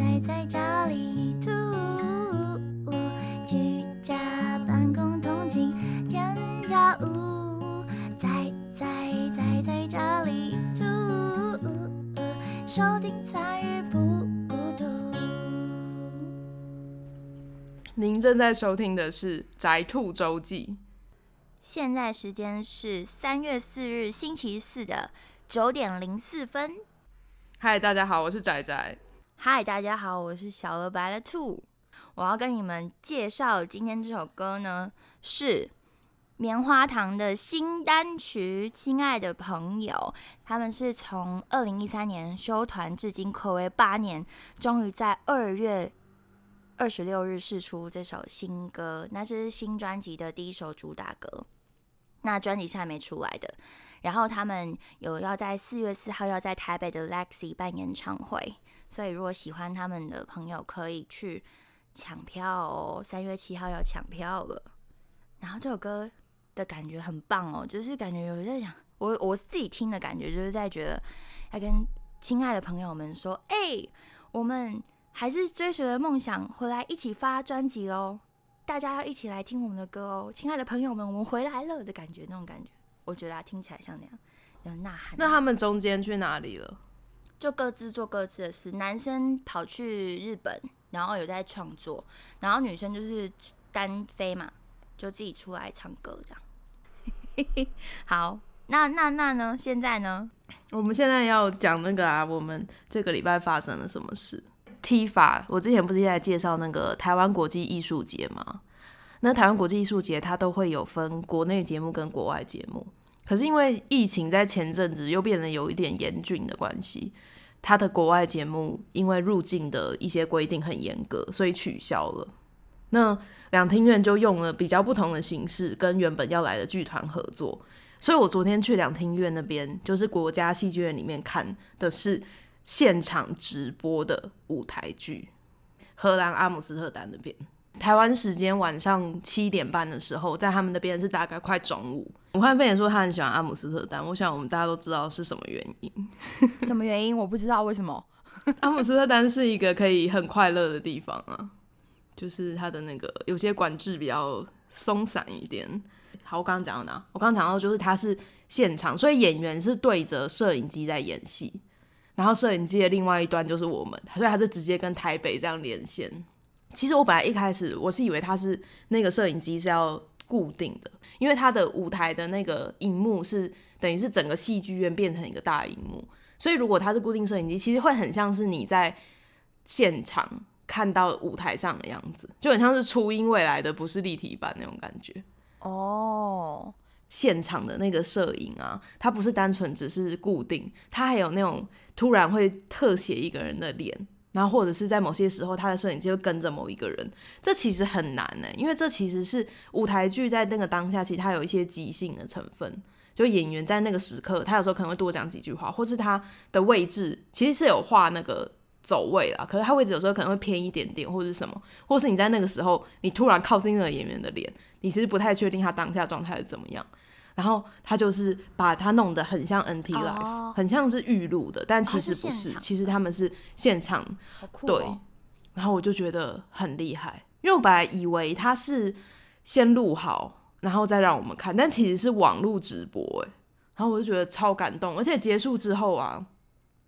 宅在家里吐，居家办公通勤添加物，宅在宅在家里吐，收听参与不孤独。您正在收听的是《宅兔周记现在时间是三月四日星期四的九点零四分。》。嗨，大家好，我是仔仔。嗨，大家好，我是小鹅白了兔。我要跟你们介绍今天这首歌呢，是棉花糖的新单曲《亲爱的朋友》。他们是从二零一三年休团至今，暌违八年，终于在二月二十六日试出这首新歌。那是新专辑的第一首主打歌。那专辑是还没出来的。然后他们有要在四月四号要在台北的 Lexi 办演唱会，所以如果喜欢他们的朋友可以去抢票哦。三月七号要抢票了。然后这首歌的感觉很棒哦，就是感觉有在讲我我自己听的感觉，就是在觉得要跟亲爱的朋友们说，哎、我们还是追随了梦想，回来一起发专辑喽。大家要一起来听我们的歌哦，亲爱的朋友们，我们回来了的感觉，那种感觉，我觉得啊，听起来像那样有呐喊。那他们中间去哪里了？就各自做各自的事，男生跑去日本，然后有在创作，然后女生就是单飞嘛，就自己出来唱歌这样。好，那那那呢？现在呢？我们现在要讲那个啊，我们这个礼拜发生了什么事？T 法，我之前不是在介绍那个台湾国际艺术节吗？那台湾国际艺术节它都会有分国内节目跟国外节目，可是因为疫情在前阵子又变得有一点严峻的关系，他的国外节目因为入境的一些规定很严格，所以取消了。那两厅院就用了比较不同的形式跟原本要来的剧团合作，所以我昨天去两厅院那边，就是国家戏剧院里面看的是现场直播的舞台剧，荷兰阿姆斯特丹那边。台湾时间晚上七点半的时候，在他们那边是大概快中午。武汉肺炎说他很喜欢阿姆斯特丹，我想我们大家都知道是什么原因。什么原因？我不知道为什么。阿姆斯特丹是一个可以很快乐的地方啊，就是它的那个有些管制比较松散一点。好，我刚刚讲到哪？我刚刚讲到就是它是现场，所以演员是对着摄影机在演戏，然后摄影机的另外一端就是我们，所以他是直接跟台北这样连线。其实我本来一开始我是以为它是那个摄影机是要固定的，因为它的舞台的那个荧幕是等于是整个戏剧院变成一个大荧幕，所以如果它是固定摄影机，其实会很像是你在现场看到舞台上的样子，就很像是初音未来的不是立体版那种感觉。哦，现场的那个摄影啊，它不是单纯只是固定，它还有那种突然会特写一个人的脸，然后或者是在某些时候，他的摄影机会跟着某一个人，这其实很难呢，因为这其实是舞台剧在那个当下，其实它有一些即兴的成分。就演员在那个时刻，他有时候可能会多讲几句话，或是他的位置其实是有画那个走位啦，可是他位置有时候可能会偏一点点，或者是什么，或是你在那个时候你突然靠近那个演员的脸，你其实不太确定他当下状态是怎么样。然后他就是把它弄得很像 NT Live，、哦很像是预录的，但其实不是，哦是其实他们是现场对哦。然后我就觉得很厉害，因为我本来以为他是先录好，然后再让我们看，但其实是网络直播哎，然后我就觉得超感动，而且结束之后啊，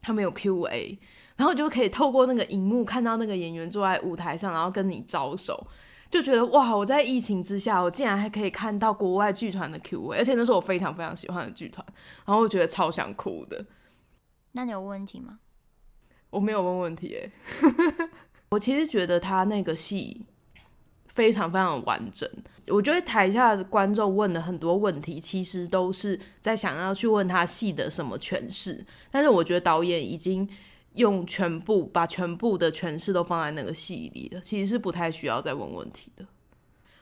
他们有 Q&A，然后就可以透过那个荧幕看到那个演员坐在舞台上，然后跟你招手。就觉得哇！我在疫情之下，我竟然还可以看到国外剧团的 Q&A，而且那是我非常非常喜欢的剧团，然后我觉得超想哭的。那你有问题吗？我没有问问题诶，我其实觉得他那个戏非常非常完整。我觉得台下的观众问的很多问题，其实都是在想要去问他戏的什么诠释，但是我觉得导演已经用全部把全部的诠释都放在那个戏里了，其实是不太需要再问问题的。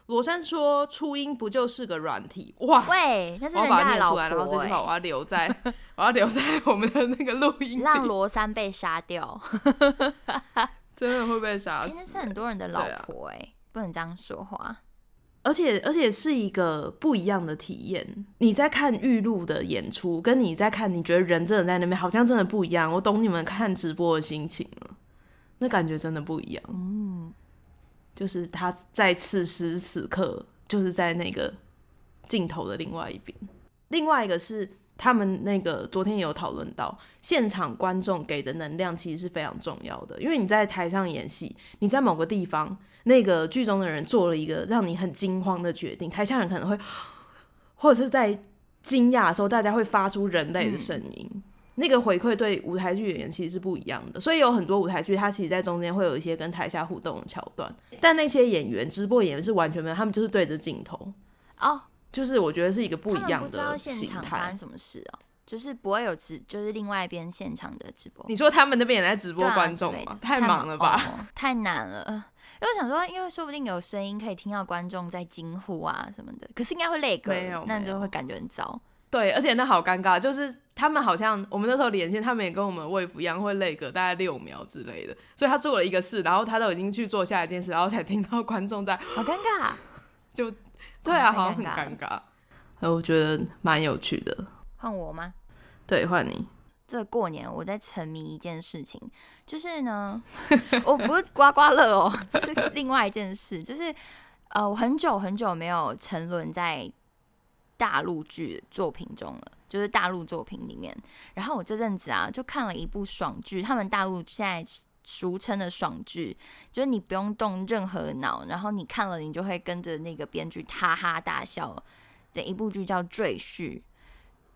罗珊说：“初音不就是个软体？”哇，喂，那是我要人家的老把它念出来，然后这婆句话我哎，要留在 我要留在我们的那个录音里，让罗三被杀掉。真的会被杀哎、死。那是很多人的老婆哎、不能这样说话。而且而且是一个不一样的体验。你在看玉露的演出，跟你在看，你觉得人真的在那边，好像真的不一样。我懂你们看直播的心情了。那感觉真的不一样。嗯，就是他在此时此刻，就是在那个镜头的另外一边。另外一个是他们那个昨天也有讨论到，现场观众给的能量其实是非常重要的，因为你在台上演戏，你在某个地方，那个剧中的人做了一个让你很惊慌的决定，台下人可能会，或者是在惊讶的时候，大家会发出人类的声音。那个回馈对舞台剧演员其实是不一样的，所以有很多舞台剧，它其实在中间会有一些跟台下互动的桥段，但那些演员直播演员是完全没有，他们就是对着镜头哦，就是我觉得是一个不一样不知道的形现场发态生。什么事哦，就是不会有直，就是另外一边现场的直播。你说他们那边也在直播观众？太忙了吧？哦太难了。因为我想说，因为说不定有声音可以听到观众在惊呼啊什么的，可是应该会累个，那就会感觉很糟。对，而且那好尴尬，就是他们好像我们那时候连线，他们也跟我们卫服一样会累个大概六秒之类的，所以他做了一个事，然后他都已经去做下一件事，然后才听到观众在，好尴尬。对啊，好像很尴尬尴尬。呃，我觉得蛮有趣的。换我吗？对，换你。这个过年我在沉迷一件事情，就是呢，我不是刮刮乐哦，这是另外一件事，就是呃，我很久很久没有沉沦在大陆剧作品中了，就是大陆作品里面。然后我这阵子啊，就看了一部爽剧，他们大陆现在俗称的爽剧，就是你不用动任何脑，然后你看了你就会跟着那个编剧哈哈大笑的一部剧叫《赘婿》，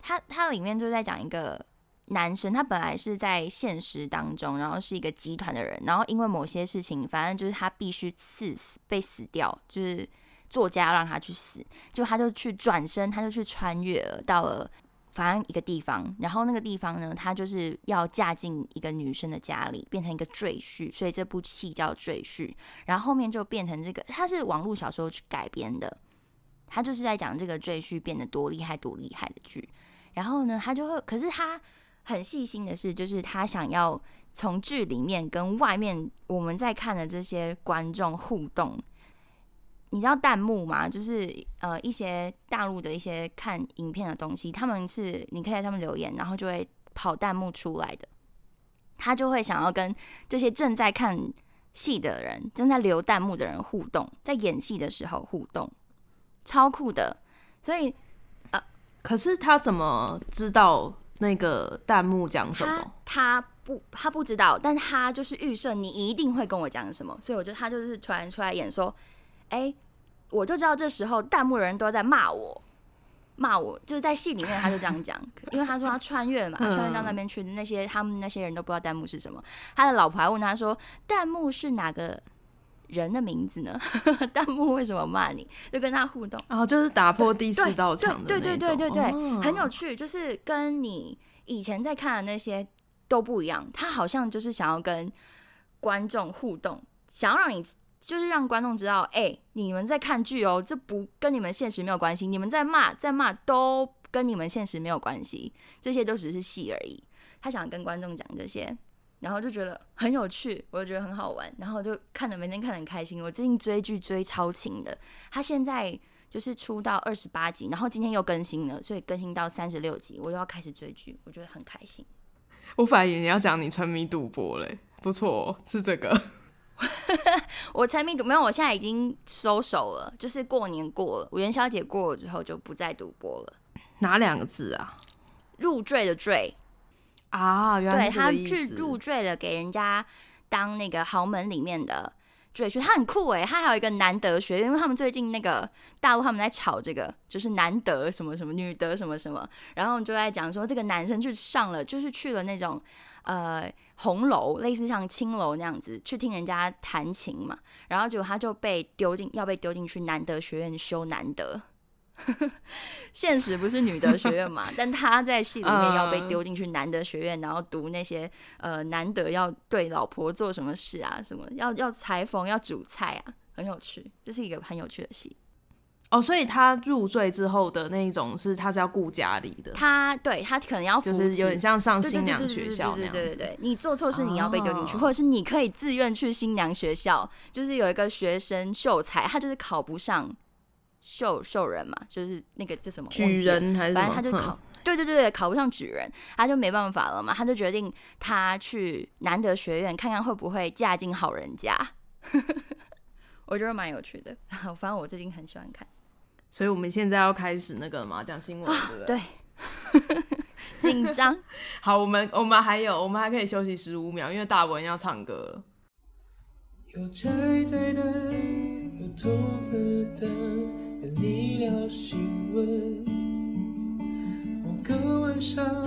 它它里面就在讲一个。男生他本来是在现实当中，然后是一个集团的人，然后因为某些事情，反正就是他必须刺死被死掉，就是作家让他去死，就他就去转身，他就去穿越了，到了反正一个地方，然后那个地方呢，他就是要嫁进一个女生的家里，变成一个赘婿，所以这部戏叫赘婿，然后后面就变成这个，它是网络小说去改编的，他就是在讲这个赘婿变得多厉害多厉害的剧，然后呢，他就会，可是他。很细心的是，就是他想要从剧里面跟外面我们在看的这些观众互动。你知道弹幕吗？就是呃一些大陆的一些看影片的东西，他们是你可以在上面留言，然后就会跑弹幕出来的。他就会想要跟这些正在看戏的人、正在留弹幕的人互动，在演戏的时候互动，超酷的。所以呃可是他怎么知道那个弹幕讲什他么？他不他不知道，但他就是预设你一定会跟我讲什么，所以我觉得他就是突然出来演说，哎、我就知道这时候弹幕的人都在骂我，骂我，就是在戏里面他就这样讲，因为他说他穿越了嘛，嗯穿越到那边去，那些他们那些人都不知道弹幕是什么，他的老婆还问他说，弹幕是哪个人的名字呢？弹幕为什么骂你？就跟他互动。然后就是打破第四道墙的对对对对对对，哦很有趣，就是跟你以前在看的那些都不一样。他好像就是想要跟观众互动，想要让你就是让观众知道，哎、你们在看剧哦，这不跟你们现实没有关系，你们在骂在骂都跟你们现实没有关系，这些都只是戏而已。他想跟观众讲这些。然后就觉得很有趣，我就觉得很好玩，然后就看的每天看的很开心。我最近追剧追超勤的，他现在就是出到二十八集，然后今天又更新了，所以更新到三十六集，我又要开始追剧，我觉得很开心。我反而你要讲你沉迷赌博嘞，不错、是这个。我沉迷赌没有，我现在已经收手了，就是过年过了，我元宵节过了之后就不再赌博了。哪两个字啊？入赘的赘，啊，原来对他。去入赘了，给人家当那个豪门里面的赘婿，他很酷诶，他还有一个男德学院，因为他们最近那个大陆他们在炒这个，就是男德什么什么，女德什么什么，然后就在讲说这个男生去上了，就是去了那种呃红楼，类似像青楼那样子，去听人家弹琴嘛，然后结果他就被丢进，要被丢进去男德学院修男德。现实不是女德学院嘛，但他在戏里面要被丢进去男德学院，然后读那些呃男德要对老婆做什么事啊，什么要要裁缝要煮菜啊，很有趣，这是一个很有趣的戏。哦，所以他入赘之后的那一种是他是要顾家里的，他对他可能要就是有点像上新娘学校那样子。对对对对，你做错事你要被丢进去，哦或者是你可以自愿去新娘学校。就是有一个学生秀才，他就是考不上秀秀人嘛，就是那个叫什么举，人还是反正他就哼考对对对，考不上举人，他就没办法了嘛，他就决定他去南德学院看看会不会嫁进好人家。我觉得蛮有趣的，反正我最近很喜欢看。所以我们现在要开始那个嘛，讲新闻，对不对？对，紧张。好，我们我们还有，我们还可以休息十五秒，因为大文要唱歌了。有有兔子的，有你聊新闻。某个晚上，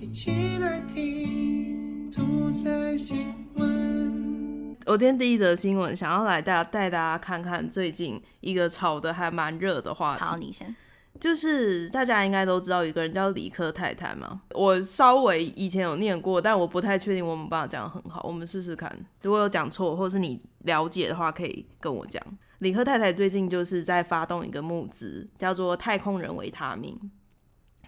一起来听兔仔新闻。我今天第一则新闻，想要来带带大家看看最近一个炒的还蛮热的话题。好，你先。就是大家应该都知道，有个人叫理科太太嘛。我稍微以前有念过，但我不太确定我们办法讲的很好。我们试试看，如果有讲错，或者是你了解的话，可以跟我讲。理科太太最近就是在发动一个募资，叫做太空人维他命。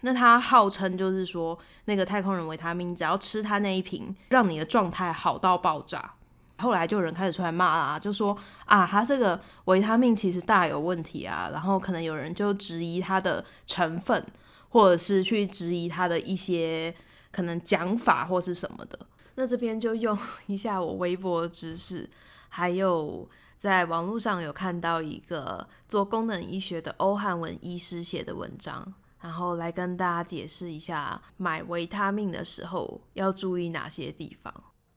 那他号称就是说，那个太空人维他命，只要吃他那一瓶，让你的状态好到爆炸。后来就有人开始出来骂啦，就说啊，他这个维他命其实大有问题啊，然后可能有人就质疑它的成分，或者是去质疑它的一些可能讲法或是什么的。那这边就用一下我微博的知识，还有在网络上有看到一个做功能医学的欧汉文医师写的文章，然后来跟大家解释一下买维他命的时候要注意哪些地方。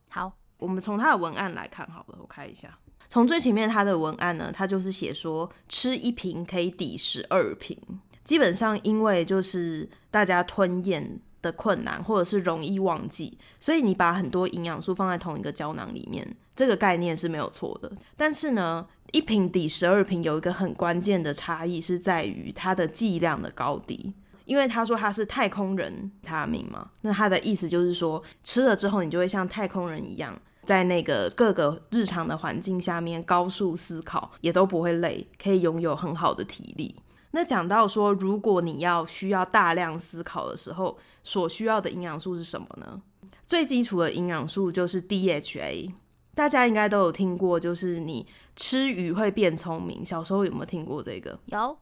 好。我们从他的文案来看，好了，我看一下。从最前面他的文案呢，他就是写说吃一瓶可以抵十二瓶。基本上因为就是大家吞咽的困难，或者是容易忘记，所以你把很多营养素放在同一个胶囊里面，这个概念是没有错的。但是呢，一瓶抵十二瓶有一个很关键的差异是在于它的剂量的高低。因为他说他是太空人他命嘛，那他的意思就是说吃了之后你就会像太空人一样，在那个各个日常的环境下面高速思考，也都不会累，可以拥有很好的体力。那讲到说，如果你要需要大量思考的时候，所需要的营养素是什么呢？最基础的营养素就是 DHA，大家应该都有听过，就是你吃鱼会变聪明。小时候有没有听过这个？有。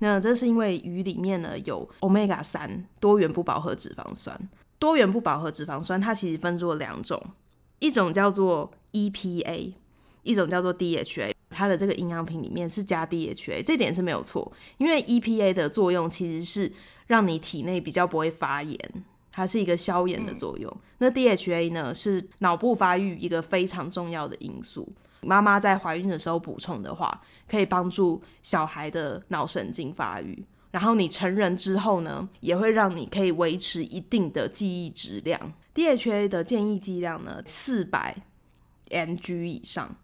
那这是因为鱼里面呢有 omega 三多元不饱和脂肪酸，多元不饱和脂肪酸它其实分作两种，一种叫做 EPA，一种叫做 DHA。它的这个营养品里面是加 DHA，这点是没有错，因为 EPA 的作用其实是让你体内比较不会发炎，它是一个消炎的作用。那 DHA 呢是脑部发育一个非常重要的因素。妈妈在怀孕的时候补充的话，可以帮助小孩的脑神经发育。然后你成人之后呢，也会让你可以维持一定的记忆质量。DHA 的建议剂量呢，四百 mg 以上。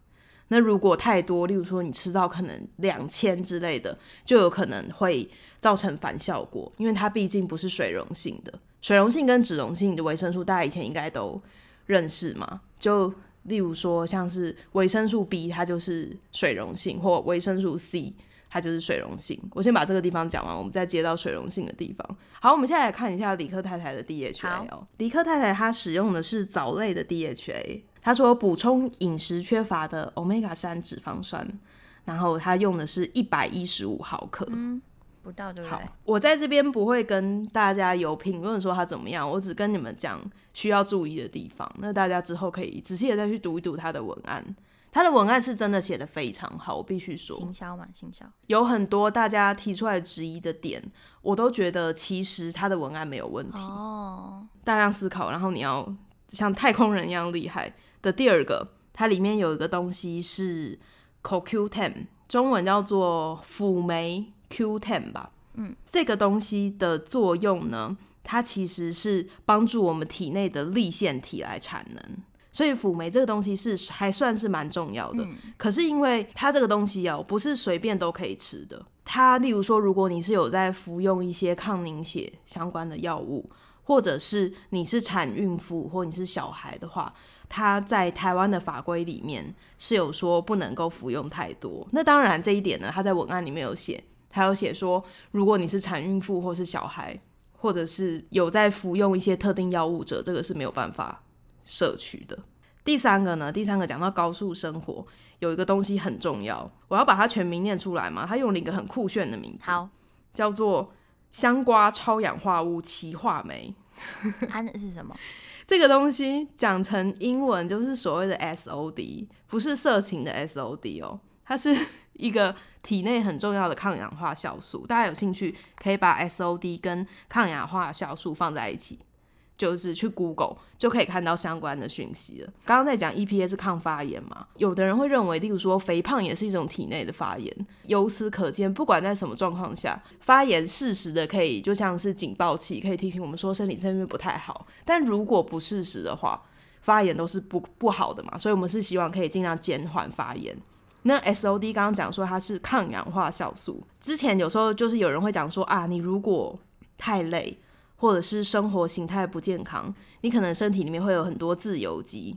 那如果太多，例如说你吃到可能两千之类的，就有可能会造成反效果，因为它毕竟不是水溶性的。水溶性跟脂溶性的维生素，大家以前应该都认识嘛，就。例如说，像是维生素 B，它就是水溶性；或维生素 C，它就是水溶性。我先把这个地方讲完，我们再接到水溶性的地方。好，我们现在来看一下李克太太的 DHA 哦。李克太太她使用的是藻类的 DHA，她说补充饮食缺乏的 Omega 三脂肪酸，然后她用的是一百一十五毫克。嗯不到对不对？我在这边不会跟大家有评论说它怎么样，我只跟你们讲需要注意的地方。那大家之后可以仔细的再去读一读他的文案，他的文案是真的写的非常好，我必须说。行销嘛，行销有很多大家提出来质疑的点，我都觉得其实他的文案没有问题。哦，大量思考，然后你要像太空人一样厉害的。第二个，它里面有一个东西是 CoQ10，中文叫做辅酶。Q10 吧，嗯，这个东西的作用呢，它其实是帮助我们体内的立腺体来产能，所以辅酶这个东西是还算是蛮重要的。可是因为它这个东西哦，不是随便都可以吃的。它例如说，如果你是有在服用一些抗凝血相关的药物，或者是你是产孕妇或你是小孩的话，它在台湾的法规里面是有说不能够服用太多。那当然这一点呢，它在文案里面有写。还有写说，如果你是产孕妇或是小孩，或者是有在服用一些特定药物者，这个是没有办法摄取的。第三个呢，第三个讲到高速生活，有一个东西很重要，我要把它全名念出来嘛。它用了一个很酷炫的名字，好，叫做香瓜超氧化物歧化酶。它 那是什么？这个东西讲成英文就是所谓的 SOD，不是色情的 SOD 哦，它是 一个体内很重要的抗氧化酵素。大家有兴趣可以把 SOD 跟抗氧化酵素放在一起。就是去 Google 就可以看到相关的讯息了。刚刚在讲 EPA 是抗发炎嘛，有的人会认为，例如说肥胖也是一种体内的发炎。由此可见，不管在什么状况下，发炎适时的可以就像是警报器，可以提醒我们说身体这边不太好。但如果不适时的话，发炎都是不不好的嘛。所以我们是希望可以尽量减缓发炎。那 SOD 刚刚讲说它是抗氧化酵素，之前有时候就是有人会讲说啊，你如果太累。或者是生活形态不健康，你可能身体里面会有很多自由基，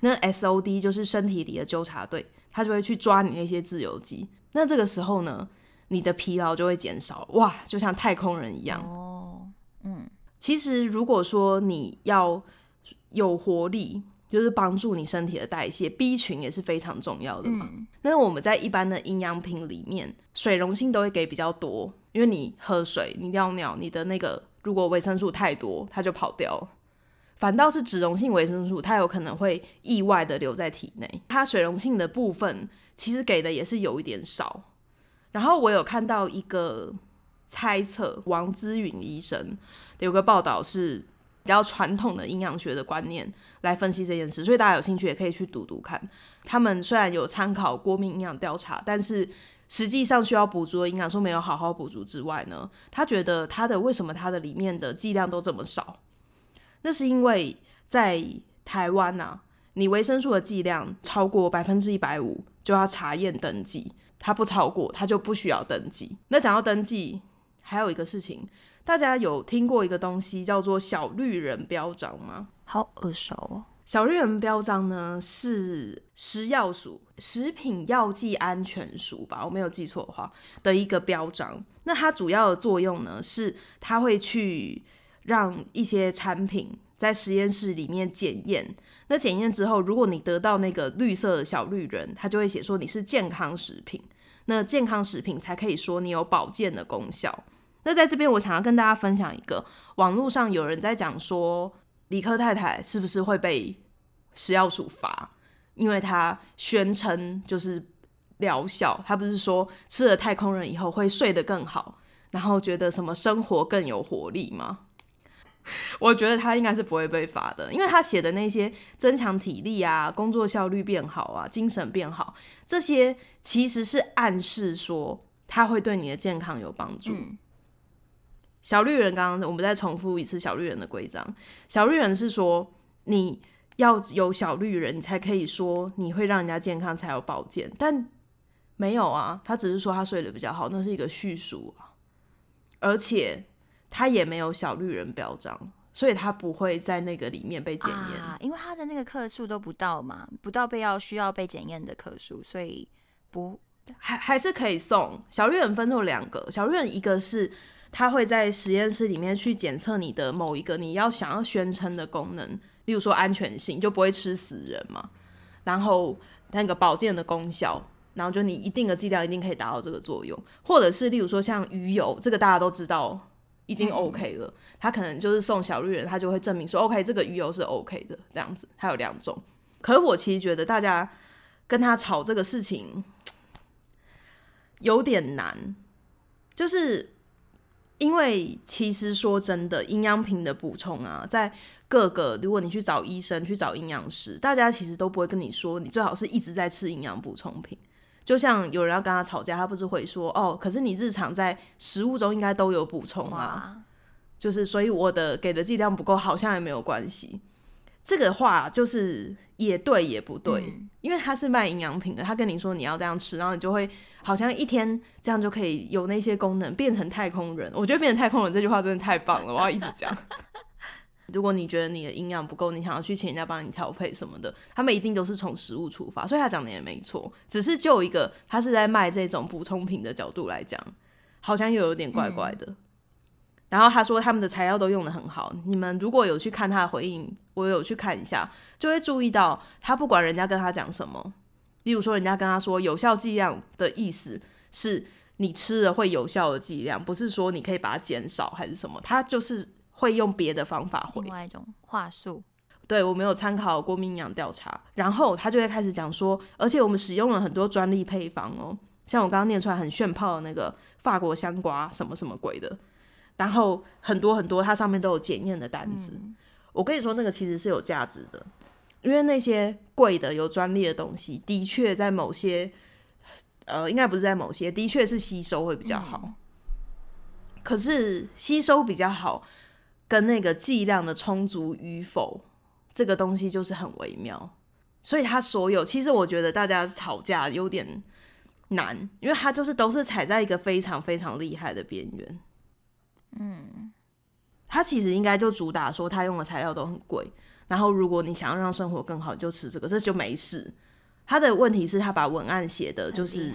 那 SOD 就是身体里的纠察队，他就会去抓你那些自由基。那这个时候呢，你的疲劳就会减少，哇，就像太空人一样。哦，嗯，其实如果说你要有活力，就是帮助你身体的代谢，B 群也是非常重要的嘛。那我们在一般的营养品里面，水溶性都会给比较多，因为你喝水，你尿尿，你的那个。如果维生素太多，它就跑掉反倒是脂溶性维生素，它有可能会意外的留在体内。它水溶性的部分其实给的也是有一点少。然后我有看到一个猜测，王姿允医生有个报道是比较传统的营养学的观念来分析这件事，所以大家有兴趣也可以去读读看。他们虽然有参考国民营养调查，但是。实际上需要补足的营养素没有好好补足之外呢，他觉得他的为什么他的里面的剂量都这么少？那是因为在台湾呐，你维生素的剂量超过百分之一百五就要查验登记，它不超过它就不需要登记。那讲到登记，还有一个事情，大家有听过一个东西叫做小绿人标章吗？好耳熟哦。小绿人标章呢是食药署食品药剂安全署吧，我没有记错的话的一个标章。那它主要的作用呢是它会去让一些产品在实验室里面检验。那检验之后，如果你得到那个绿色的小绿人，它就会写说你是健康食品。那健康食品才可以说你有保健的功效。那在这边，我想要跟大家分享一个网络上有人在讲说。理科太太是不是会被食药署罚？因为他宣称就是疗效，他不是说吃了太空人以后会睡得更好，然后觉得什么生活更有活力吗？我觉得他应该是不会被罚的，因为他写的那些增强体力啊、工作效率变好啊、精神变好，这些其实是暗示说他会对你的健康有帮助。小绿人，刚刚我们再重复一次小绿人的规章。小绿人是说，你要有小绿人，你才可以说你会让人家健康，才有保健。但没有啊，他只是说他睡得比较好，那是一个叙述啊。而且他也没有小绿人表彰，所以他不会在那个里面被检验，啊因为他的那个克数都不到嘛，不到被要需要被检验的克数，所以不还还是可以送小绿人。分作两个小绿人，一个是。他会在实验室里面去检测你的某一个你要想要宣称的功能，例如说安全性，就不会吃死人嘛。然后那个保健的功效，然后就你一定的剂量一定可以达到这个作用，或者是例如说像鱼油，这个大家都知道已经 OK 了，他可能就是送小绿人，他就会证明说 OK 这个鱼油是 OK 的这样子。它有两种，可是我其实觉得大家跟他吵这个事情 有点难，就是。因为其实说真的，营养品的补充啊，在各个如果你去找医生、去找营养师，大家其实都不会跟你说，你最好是一直在吃营养补充品。就像有人要跟他吵架，他不是会说哦，可是你日常在食物中应该都有补充啊，就是所以我的给的剂量不够，好像也没有关系。这个话就是也对也不对，因为他是卖营养品的，他跟你说你要这样吃，然后你就会。好像一天这样就可以有那些功能，变成太空人。我觉得变成太空人这句话真的太棒了，我要一直讲。如果你觉得你的营养不够，你想要去请人家帮你调配什么的，他们一定都是从食物出发，所以他讲的也没错。只是就一个他是在卖这种补充品的角度来讲，好像又有点怪怪的。然后他说他们的材料都用的很好，你们如果有去看他的回应，我有去看一下，就会注意到他不管人家跟他讲什么。例如说，人家跟他说有效剂量的意思是你吃了会有效的剂量，不是说你可以把它减少还是什么，他就是会用别的方法回另。外一种话术，对我没有参考过民营养调查，然后他就会开始讲说，而且我们使用了很多专利配方哦，像我刚刚念出来很炫炮的那个法国香瓜什么什么鬼的，然后很多很多，它上面都有检验的单子。我跟你说，那个其实是有价值的，因为那些贵的有专利的东西，的确在某些，呃，应该不是在某些，的确是吸收会比较好。可是吸收比较好，跟那个剂量的充足与否，这个东西就是很微妙。所以它所有，其实我觉得大家吵架有点难，因为它就是都是踩在一个非常非常厉害的边缘。嗯，它其实应该就主打说它用的材料都很贵，然后如果你想要让生活更好，就吃这个，这就没事。他的问题是，他把文案写的就是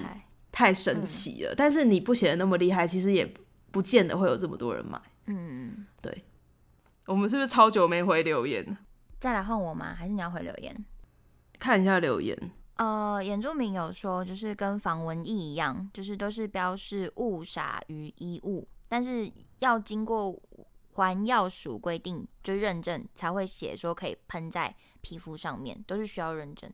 太神奇了，但是你不写的那么厉害，其实也不见得会有这么多人买。嗯，对我们是不是超久没回留言？再来换我吗？还是你要回留言？看一下留言。呃，原住民有说，就是跟防蚊液一样，就是都是标示误撒于衣物，但是要经过环药署规定，就认证才会写说可以喷在皮肤上面，都是需要认证。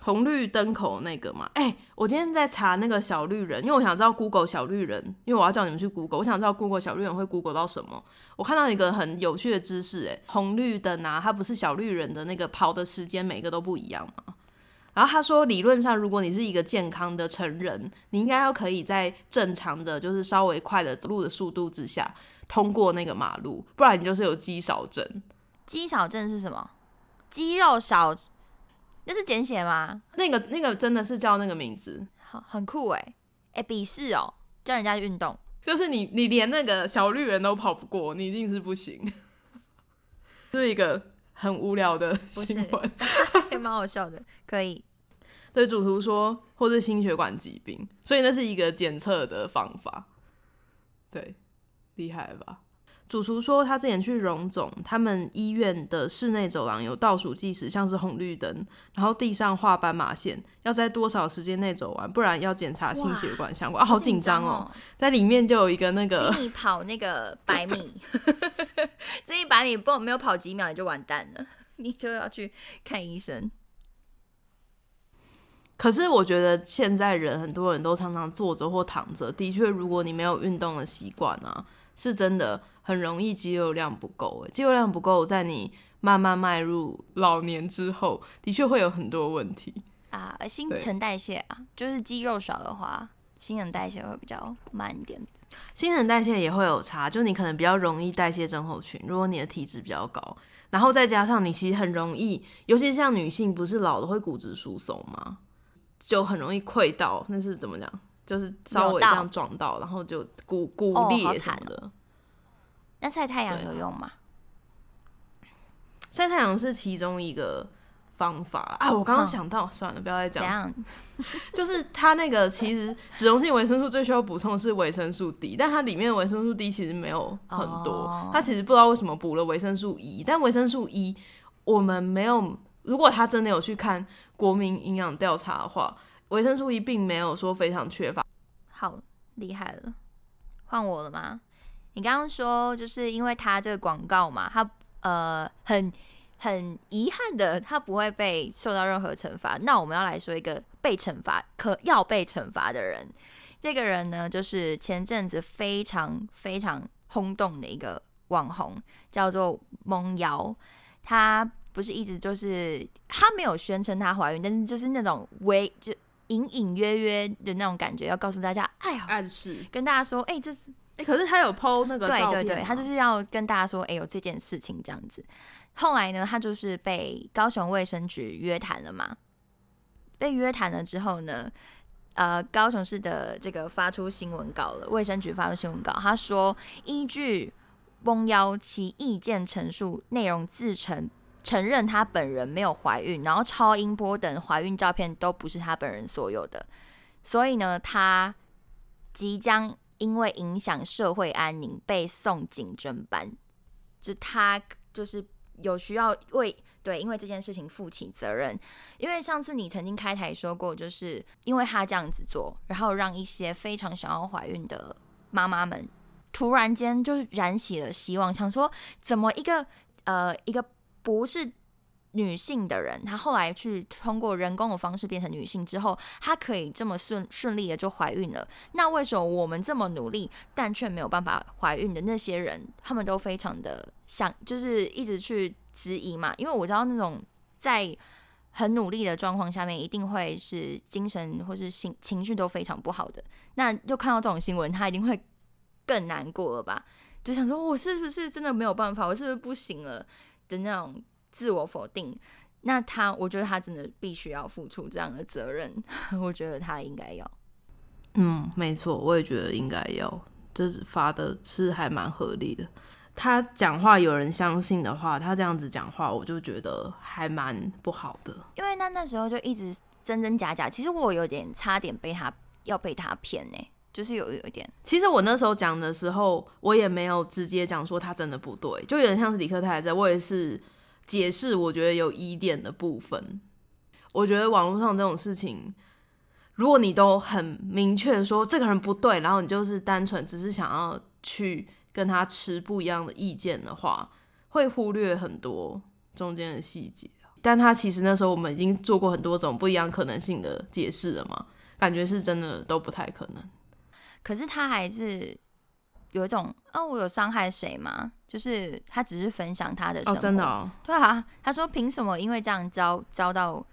红绿灯口那个嘛，哎、我今天在查那个小绿人，因为我想知道 Google 小绿人，因为我要叫你们去 Google，我想知道 Google 小绿人会 Google 到什么。我看到一个很有趣的知识，哎，红绿灯啊，它不是小绿人的那个跑的时间每个都不一样吗？然后他说，理论上，如果你是一个健康的成人，你应该要可以在正常的，就是稍微快的走路的速度之下通过那个马路，不然你就是有肌少症。肌少症是什么？肌肉少，那是简写吗？那个那个真的是叫那个名字，好，很酷哎、哎、鄙视哦，叫人家运动，就是你，你连那个小绿人都跑不过，你一定是不行。是一个很无聊的新闻。也蛮好笑的，可以。对主厨说，或是心血管疾病，所以那是一个检测的方法。对，厉害吧？主厨说，他之前去荣总，他们医院的室内走廊有倒数计时，像是红绿灯，然后地上画斑马线，要在多少时间内走完，不然要检查心血管相关。啊，好紧张哦！！在里面就有一个那个你跑那个百米，这一百米不没有跑几秒你就完蛋了，你就要去看医生。可是我觉得现在人很多人都常常坐着或躺着，的确，如果你没有运动的习惯啊，是真的很容易肌肉量不够。诶，肌肉量不够，在你慢慢迈入老年之后，的确会有很多问题。啊，新对陈代谢啊，就是肌肉少的话，新陈代谢会比较慢一点。新陈代谢也会有差，就你可能比较容易代谢症候群，如果你的体质比较高，然后再加上你其实很容易，尤其像女性，不是老了会骨质疏松吗？就很容易溃到，那是怎么讲？就是稍微这样撞到，然后就骨骨裂什么的。那晒太阳有用吗？晒太阳是其中一个方法啊！我刚刚嗯想到，算了，不要再讲。就是它那个其实脂溶性维生素最需要补充的是维生素 D，但它里面的维生素 D 其实没有很多。哦它其实不知道为什么补了维生素 E，但维生素 E 我们没有。如果他真的有去看国民营养调查的话，维生素 E 并没有说非常缺乏。好厉害了，换我了吗？你刚刚说就是因为他这个广告嘛，他呃很很遗憾的，他不会被受到任何惩罚。那我们要来说一个被惩罚可要被惩罚的人，这个人呢，就是前阵子非常非常轰动的一个网红，叫做蒙瑶，他。不是一直就是她没有宣称她怀孕，但是就是那种微就隐隐约约的那种感觉，要告诉大家，哎呀，暗示，跟大家说，哎、这是哎、可是她有 PO 那个对照片对对，她就是要跟大家说，哎、有这件事情这样子。后来呢，她就是被高雄卫生局约谈了嘛。被约谈了之后呢，呃，高雄市的这个发出新闻稿了，卫生局发出新闻稿，他说依据翁妖其意见陈述内容自承。承认她本人没有怀孕，然后超音波等怀孕照片都不是她本人所有的，所以呢，她即将因为影响社会安宁被送警侦班，就她就是有需要为对，因为这件事情负起责任。因为上次你曾经开台说过，就是因为他这样子做，然后让一些非常想要怀孕的妈妈们突然间就燃起了希望，想说怎么一个呃一个不是。女性的人，她后来去通过人工的方式变成女性之后，她可以这么顺顺利的就怀孕了。那为什么我们这么努力，但却没有办法怀孕的那些人，他们都非常的想，就是一直去质疑嘛？因为我知道那种在很努力的状况下面，一定会是精神或是心情绪都非常不好的。那就看到这种新闻，他一定会更难过了吧？就想说，我是不是真的没有办法？我是不是不行了的那种。自我否定，那他，我觉得他真的必须要付出这样的责任。我觉得他应该要。嗯，没错，我也觉得应该要，这是发的是还蛮合理的。他讲话有人相信的话，他这样子讲话，我就觉得还蛮不好的。因为那那时候就一直真真假假，其实我有点差点被他要被他骗呢，就是有有一点。其实我那时候讲的时候，我也没有直接讲说他真的不对，就有点像是李克太在，我也是。解释我觉得有疑点的部分，我觉得网络上这种事情，如果你都很明确说这个人不对，然后你就是单纯只是想要去跟他持不一样的意见的话，会忽略很多中间的细节。但他其实那时候我们已经做过很多种不一样可能性的解释了嘛，感觉是真的都不太可能。可是他还是。有一种哦，我有伤害谁吗？就是他只是分享他的生活，真的，对啊。他说凭什么因为这样遭遭到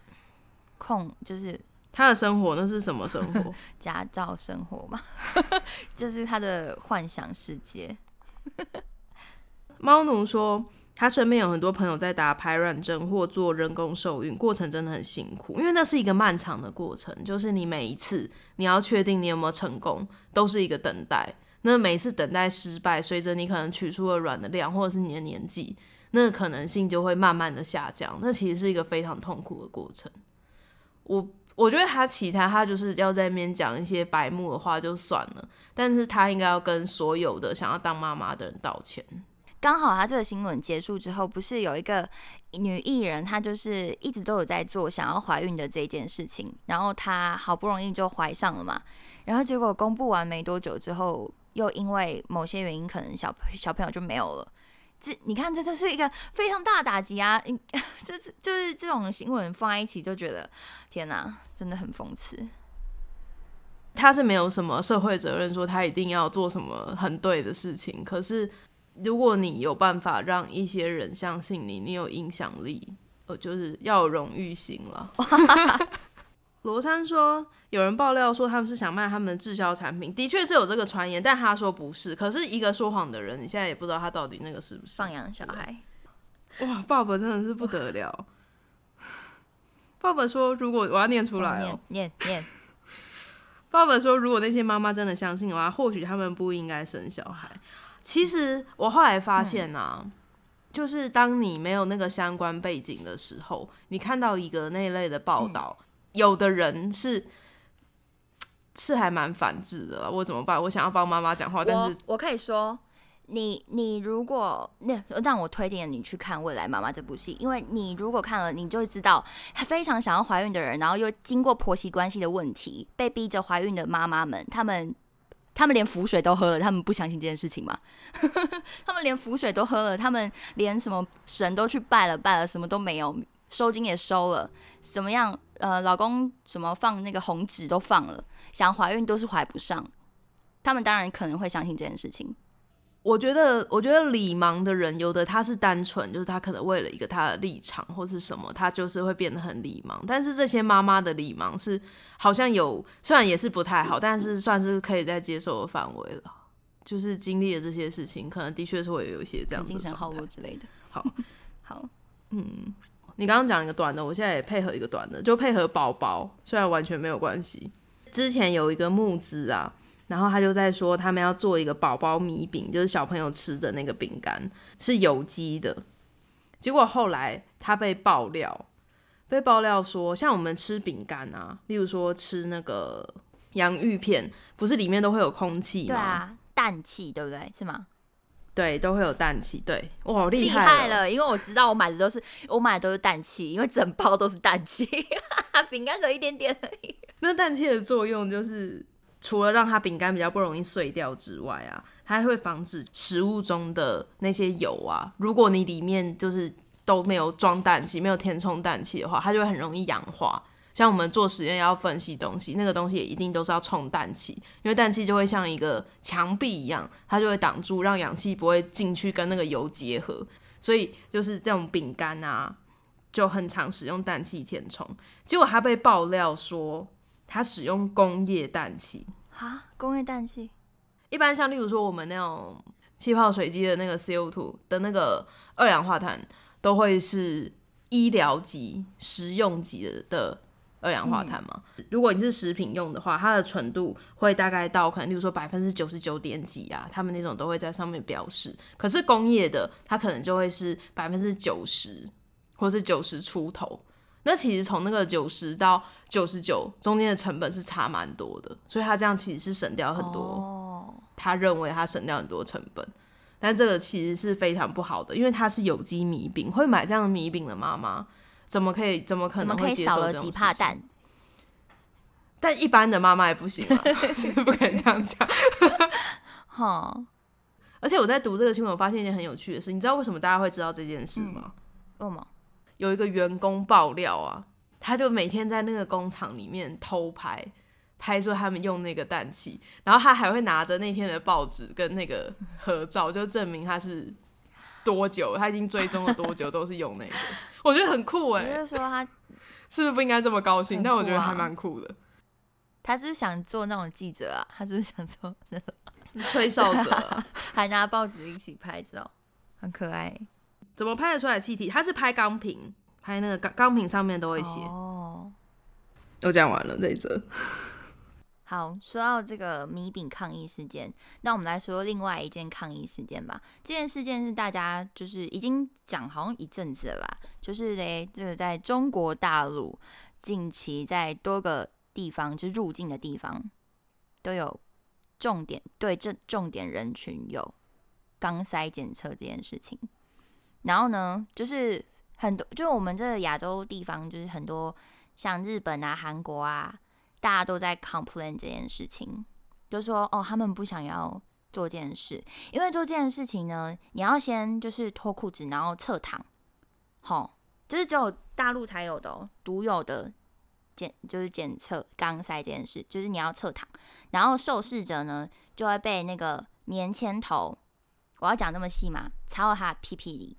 控？就是他的生活那是什么生活？家造生活嘛，就是他的幻想世界。猫奴说，他身边有很多朋友在打排卵针或做人工受孕，过程真的很辛苦，因为那是一个漫长的过程，就是你每一次你要确定你有没有成功，都是一个等待。那每一次等待失败，随着你可能取出了卵的量，或者是你的年纪，那可能性就会慢慢的下降。那其实是一个非常痛苦的过程。我我觉得他其他他就是要在面讲一些白目的话就算了，但是他应该要跟所有的想要当妈妈的人道歉。刚好他这个新闻结束之后，不是有一个女艺人，她就是一直都有在做想要怀孕的这件事情，然后她好不容易就怀上了嘛，然后结果公布完没多久之后。又因为某些原因，可能小小朋友就没有了。这你看，这就是一个非常大打击啊！这就是这种新闻放在一起，就觉得天哪，真的很讽刺。他是没有什么社会责任，说他一定要做什么很对的事情。可是，如果你有办法让一些人相信你，你有影响力，呃，就是要有荣誉心了。罗山说：“有人爆料说他们是想卖他们的滞销产品，的确是有这个传言，但他说不是。可是一个说谎的人，你现在也不知道他到底那个是不是放养小孩。哇，爸爸真的是不得了。爸爸说，如果我要念出来哦，念念。爸爸说，如果那些妈妈真的相信的话，或许他们不应该生小孩。其实我后来发现啊，就是当你没有那个相关背景的时候，你看到一个那一类的报道。”有的人是是还蛮反制的，我怎么办？我想要帮妈妈讲话，但是我可以说，你你如果那让我推荐你去看《未来妈妈》这部戏，因为你如果看了，你就知道非常想要怀孕的人，然后又经过婆媳关系的问题，被逼着怀孕的妈妈们，他们他们连符水都喝了，他们不相信这件事情吗？他们连符水都喝了，他们连什么神都去拜了拜了，什么都没有。收金也收了，怎么样？呃，老公什么放那个红纸都放了，想怀孕都是怀不上。他们当然可能会相信这件事情。我觉得，我觉得理盲的人，有的他是单纯，就是他可能为了一个他的立场或是什么，他就是会变得很理盲。但是这些妈妈的理盲是好像有，虽然也是不太好，但是算是可以在接受的范围了。就是经历了这些事情，可能的确是会有一些这样精神耗弱之类的。好，好，嗯。你刚刚讲一个短的，我现在也配合一个短的，就配合宝宝，虽然完全没有关系。之前有一个募资啊，然后他就在说他们要做一个宝宝米饼，就是小朋友吃的那个饼干是有机的。结果后来他被爆料，被爆料说，像我们吃饼干啊，例如说吃那个洋芋片，不是里面都会有空气吗？对啊，氮气对不对？是吗？对，都会有氮气。对，哇，厉害害了！因为我知道我买的都是我买的都是氮气，因为整包都是氮气，饼干只有一点点而已。那氮气的作用就是，除了让它饼干比较不容易碎掉之外啊，它还会防止食物中的那些油啊，如果你里面就是都没有装氮气，没有填充氮气的话，它就会很容易氧化。像我们做实验要分析东西，那个东西也一定都是要充氮气，因为氮气就会像一个墙壁一样，它就会挡住，让氧气不会进去跟那个油结合。所以就是这种饼干啊，就很常使用氮气填充。结果它被爆料说，它使用工业氮气啊，工业氮气。一般像例如说我们那种气泡水机的那个 CO2 的那个二氧化碳，都会是医疗级、食用级的的。二氧化碳嘛，如果你是食品用的话，它的纯度会大概到可能，例如说百分之九十九点几啊，他们那种都会在上面标示。可是工业的，它可能就会是百分之九十，或是九十出头。那其实从那个九十到九十九中间的成本是差蛮多的，所以他这样其实是省掉很多。他认为他省掉很多成本，但这个其实是非常不好的，因为它是有机米饼，会买这样的米饼的妈妈。怎么可以？怎么可能会少了几帕蛋？但一般的妈妈也不行啊，不可以这样讲。哈！而且我在读这个新闻，我发现一件很有趣的事。你知道为什么大家会知道这件事吗？为什么？有一个员工爆料啊，他就每天在那个工厂里面偷拍，拍出他们用那个氮气，然后他还会拿着那天的报纸跟那个合照，就证明他是。多久？他已经追踪了多久？都是用那个，我觉得很酷哎。就是说他是不是不应该这么高兴？但我觉得还蛮酷的。他是想做那种记者啊？他是不是想做那种吹哨者？还拿报纸一起拍照，很可爱。怎么拍得出来气体？他是拍钢瓶，拍那个钢钢瓶上面都会写。哦，都讲完了这一则。好，说到这个米饼抗议事件，那我们来说另外一件抗议事件吧。这件事件是大家就是已经讲好像一阵子了吧，就是嘞，这个在中国大陆近期在多个地方就入境的地方都有重点对这重点人群有钢塞检测这件事情。然后呢，就是很多就我们这个亚洲地方，就是很多像日本啊、韩国啊。大家都在 complain 这件事情，就说哦，他们不想要做这件事，因为做这件事情呢，你要先就是脱裤子，然后侧躺，好，就是只有大陆才有的哦独有的检，就是检测肛塞这件事，就是你要侧躺，然后受试者呢就会被那个棉签头，我要讲那么细嘛，插到他屁屁里，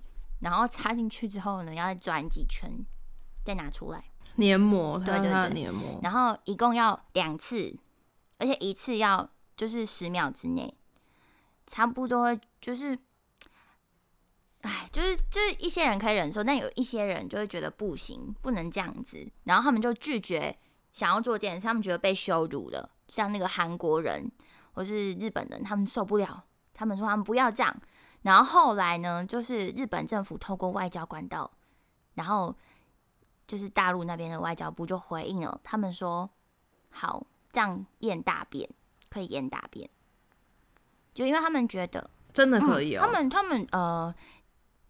然后插进去之后呢，要转几圈再拿出来。黏膜，对对对，黏膜。然后一共要两次，而且一次要就是十秒之内，差不多就是，哎，就是就是一些人可以忍受，但有一些人就会觉得不行，不能这样子，然后他们就拒绝想要做这件事，他们觉得被羞辱了。像那个韩国人或是日本人，他们受不了，他们说他们不要这样。然后后来呢，就是日本政府透过外交管道，然后。就是大陆那边的外交部就回应了，他们说好，这样验大便可以验大便，就因为他们觉得真的可以哦。他们他们呃，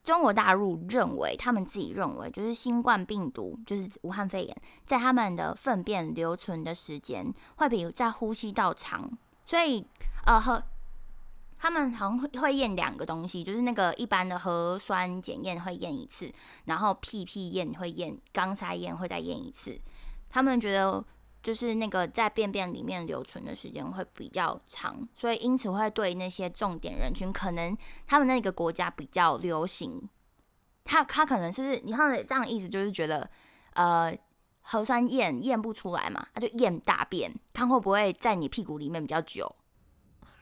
中国大陆认为他们自己认为，就是新冠病毒就是武汉肺炎，在他们的粪便留存的时间会比在呼吸道长，所以呃和。他们好像会会验两个东西，就是那个一般的核酸检验会验一次，然后屁屁验会验，肛塞验会再验一次。他们觉得就是那个在便便里面留存的时间会比较长，所以因此会对那些重点人群，可能他们那个国家比较流行。他他可能是不是你看这样的意思，就是觉得呃核酸验验不出来嘛，那就验大便，看会不会在你屁股里面比较久。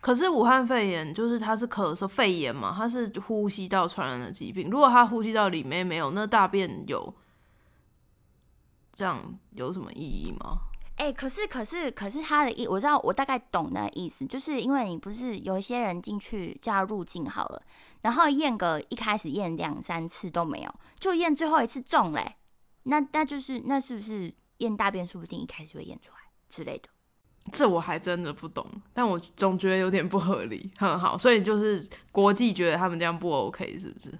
可是武汉肺炎就是它是咳嗽肺炎嘛，它是呼吸道传染的疾病。如果它呼吸道里面没有，那大便有这样有什么意义吗？哎，可是可是可是他的意，我知道我大概懂那意思，就是因为你不是有一些人进去叫入境好了，然后验个一开始验两三次都没有，就验最后一次中嘞，那那就是那是不是验大便说不定一开始会验出来之类的？这我还真的不懂，但我总觉得有点不合理。很好，所以就是国际觉得他们这样不 OK，是不是？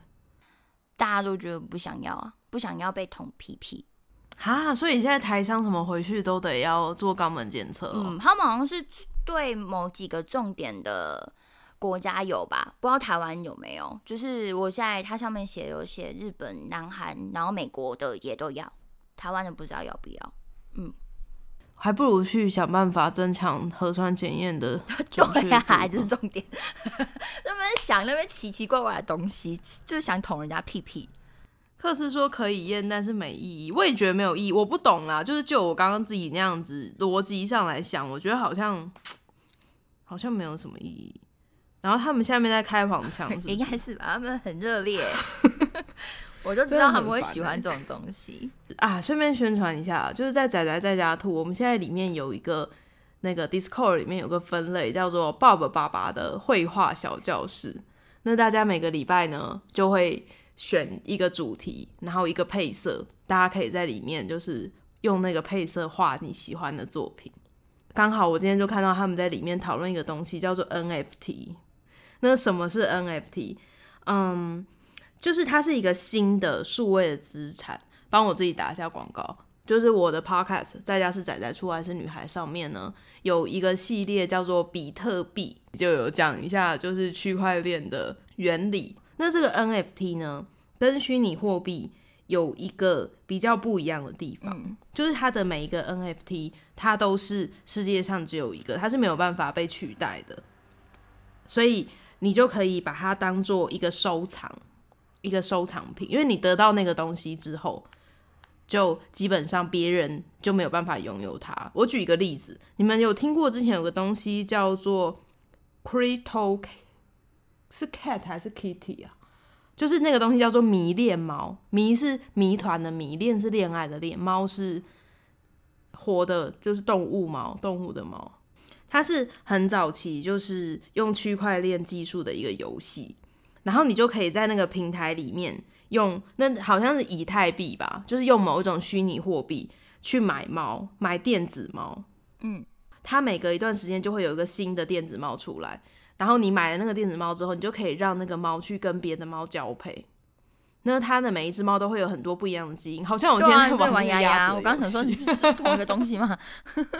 大家都觉得不想要啊，不想要被捅屁屁。啊，所以现在台商怎么回去都得要做肛门检测、哦。嗯，他们好像是对某几个重点的国家有吧，不知道台湾有没有。就是我现在它上面写有写日本、南韩，然后美国的也都要，台湾的不知道要不要。还不如去想办法增强核酸检验的 对呀、度这是重点。那边想那边奇奇怪怪的东西，就是想捅人家屁屁。克斯说可以验，但是没意义。我也觉得没有意义，我不懂啦。就是就我刚刚自己那样子逻辑上来想，我觉得好像好像没有什么意义。然后他们下面在开黄腔应该是吧？他们很热烈，我就知道他们会喜欢这种东西。啊，顺便宣传一下，就是在仔仔在家兔，我们现在里面有一个那个 Discord 里面有个分类叫做 Bob 爸爸的绘画小教室。那大家每个礼拜呢就会选一个主题，然后一个配色，大家可以在里面就是用那个配色画你喜欢的作品。刚好我今天就看到他们在里面讨论一个东西，叫做 NFT。那什么是 NFT？嗯，就是它是一个新的数位的资产。帮我自己打一下广告，就是我的 podcast 在家是仔仔出来是女孩上面呢有一个系列叫做比特币，就有讲一下就是区块链的原理。那这个 NFT 呢，跟虚拟货币有一个比较不一样的地方，嗯就是它的每一个 NFT 它都是世界上只有一个，它是没有办法被取代的，所以你就可以把它当做一个收藏。一个收藏品，因为你得到那个东西之后，就基本上别人就没有办法拥有它。我举一个例子，你们有听过之前有个东西叫做 Crypto，是 cat 还是 kitty 啊？就是那个东西叫做迷恋猫，迷是谜团的迷，恋是恋爱的恋，猫是活的，就是动物猫，动物的猫。它是很早期，就是用区块链技术的一个游戏。然后你就可以在那个平台里面用，那好像是以太币吧，就是用某一种虚拟货币去买猫，买电子猫。嗯，它每隔一段时间就会有一个新的电子猫出来，然后你买了那个电子猫之后，你就可以让那个猫去跟别的猫交配。那它的每一只猫都会有很多不一样的基因，好像我今天在玩那个鸭牙牙，子我刚想说你是同一个东西吗？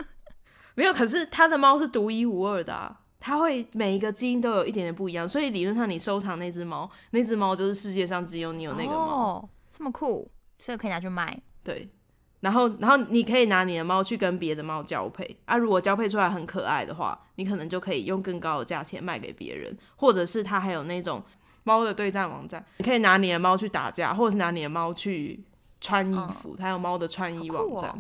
没有，可是它的猫是独一无二的啊，它会每一个基因都有一点点不一样，所以理论上你收藏那只猫，那只猫就是世界上只有你有那个猫。哦，这么酷，所以可以拿去卖。对，然后然后你可以拿你的猫去跟别的猫交配啊，如果交配出来很可爱的话，你可能就可以用更高的价钱卖给别人，或者是它还有那种猫的对战网站，你可以拿你的猫去打架，或者是拿你的猫去穿衣服，它有猫的穿衣网站。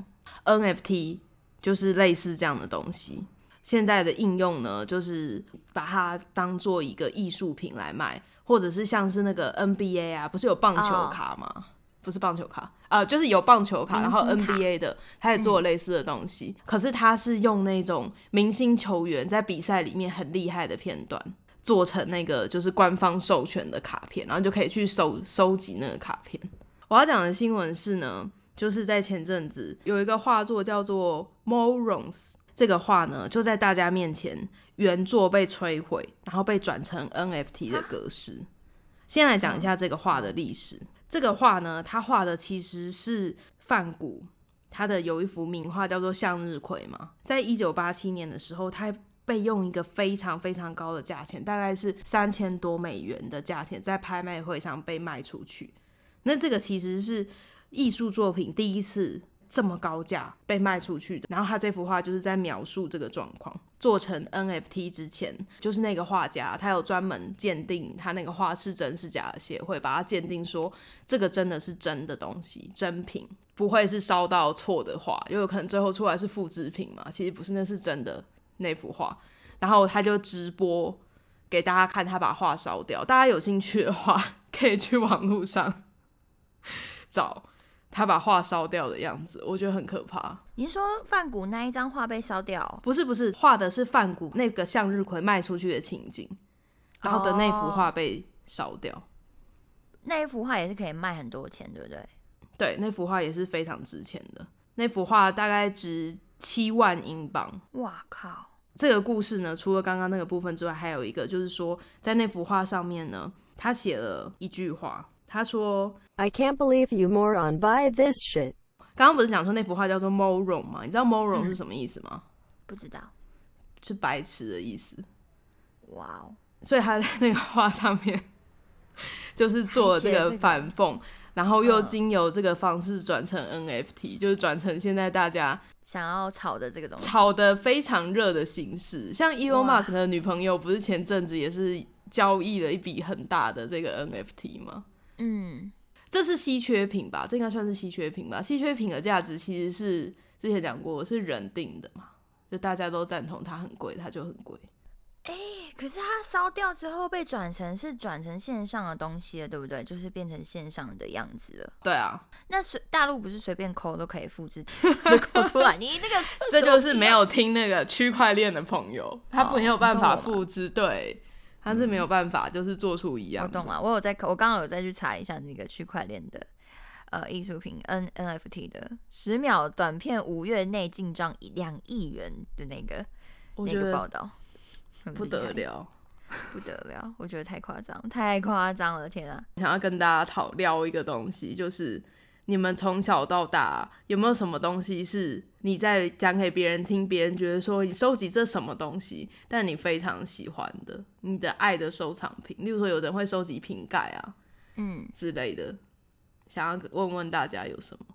哦 NFT 就是类似这样的东西。现在的应用呢，就是把它当做一个艺术品来卖，或者是像是那个 NBA 啊，不是有棒球哦卡吗不是棒球卡，呃，就是有棒球卡，然后 NBA 的，他也做了类似的东西。可是他是用那种明星球员在比赛里面很厉害的片段，做成那个就是官方授权的卡片，然后你就可以去收收集那个卡片。我要讲的新闻是呢，就是在前阵子有一个画作叫做 Morons，这个画呢就在大家面前原作被摧毁，然后被转成 NFT 的格式。先来讲一下这个画的历史。这个画呢，他画的其实是梵谷，他的有一幅名画叫做《向日葵》嘛，在一九八七年的时候，他被用一个非常非常高的价钱，大概是三千多美元的价钱，在拍卖会上被卖出去。那这个其实是艺术作品第一次这么高价被卖出去的。然后他这幅画就是在描述这个状况。做成 NFT 之前，就是那个画家，他有专门鉴定他那个画是真是假的协会，把它鉴定说这个真的是真的东西，真品，不会是烧到错的画，又有可能最后出来是复制品嘛？其实不是，那是真的那幅画。然后他就直播给大家看，他把画烧掉。大家有兴趣的话，可以去网络上 找他把画烧掉的样子，我觉得很可怕。你是说范谷那一张画被烧掉？不是不是，画的是范谷那个向日葵卖出去的情景，然后的那幅画被烧掉。那一幅画也是可以卖很多钱，对不对？对，那幅画也是非常值钱的。那幅画大概值七万英镑。哇靠！这个故事呢，除了刚刚那个部分之外，还有一个就是说，在那幅画上面呢，他写了一句话，他说 I can't believe you moron buy this shit. 刚刚不是讲说那幅画叫做 moron 吗？你知道 moron 是什么意思吗？不知道。是白痴的意思。哇哦！所以他在那个画上面就是做了这个反讽，然后又嗯经由这个方式转成 NFT，就是转成现在大家想要炒的这个东西，炒的非常热的形式。像 Elon Musk 的女朋友不是前阵子也是交易了一笔很大的这个 NFT 吗？嗯，这是稀缺品吧？这应该算是稀缺品吧？稀缺品的价值其实是之前讲过是人定的嘛，就大家都赞同它很贵，它就很贵。可是它烧掉之后被转成是转成线上的东西了，对不对？就是变成线上的样子了。对啊，那随大陆不是随便抠都可以复制抠出来？你那个这就是没有听那个区块链的朋友，他没有办法复制，对，他是没有办法，就是做出一样的。我懂了，我有在，我刚刚有再去查一下那个区块链的呃艺术品 N NFT 的十秒短片，五月内进账两亿元的那个那个报道，不，得了。不得了！我觉得太夸张，太夸张了！天啊！想要跟大家讨聊一个东西，就是你们从小到大有没有什么东西是你在讲给别人听，别人觉得说你收集这什么东西，但你非常喜欢的，你的爱的收藏品。例如说，有人会收集瓶盖啊嗯，之类的，想要问问大家有什么？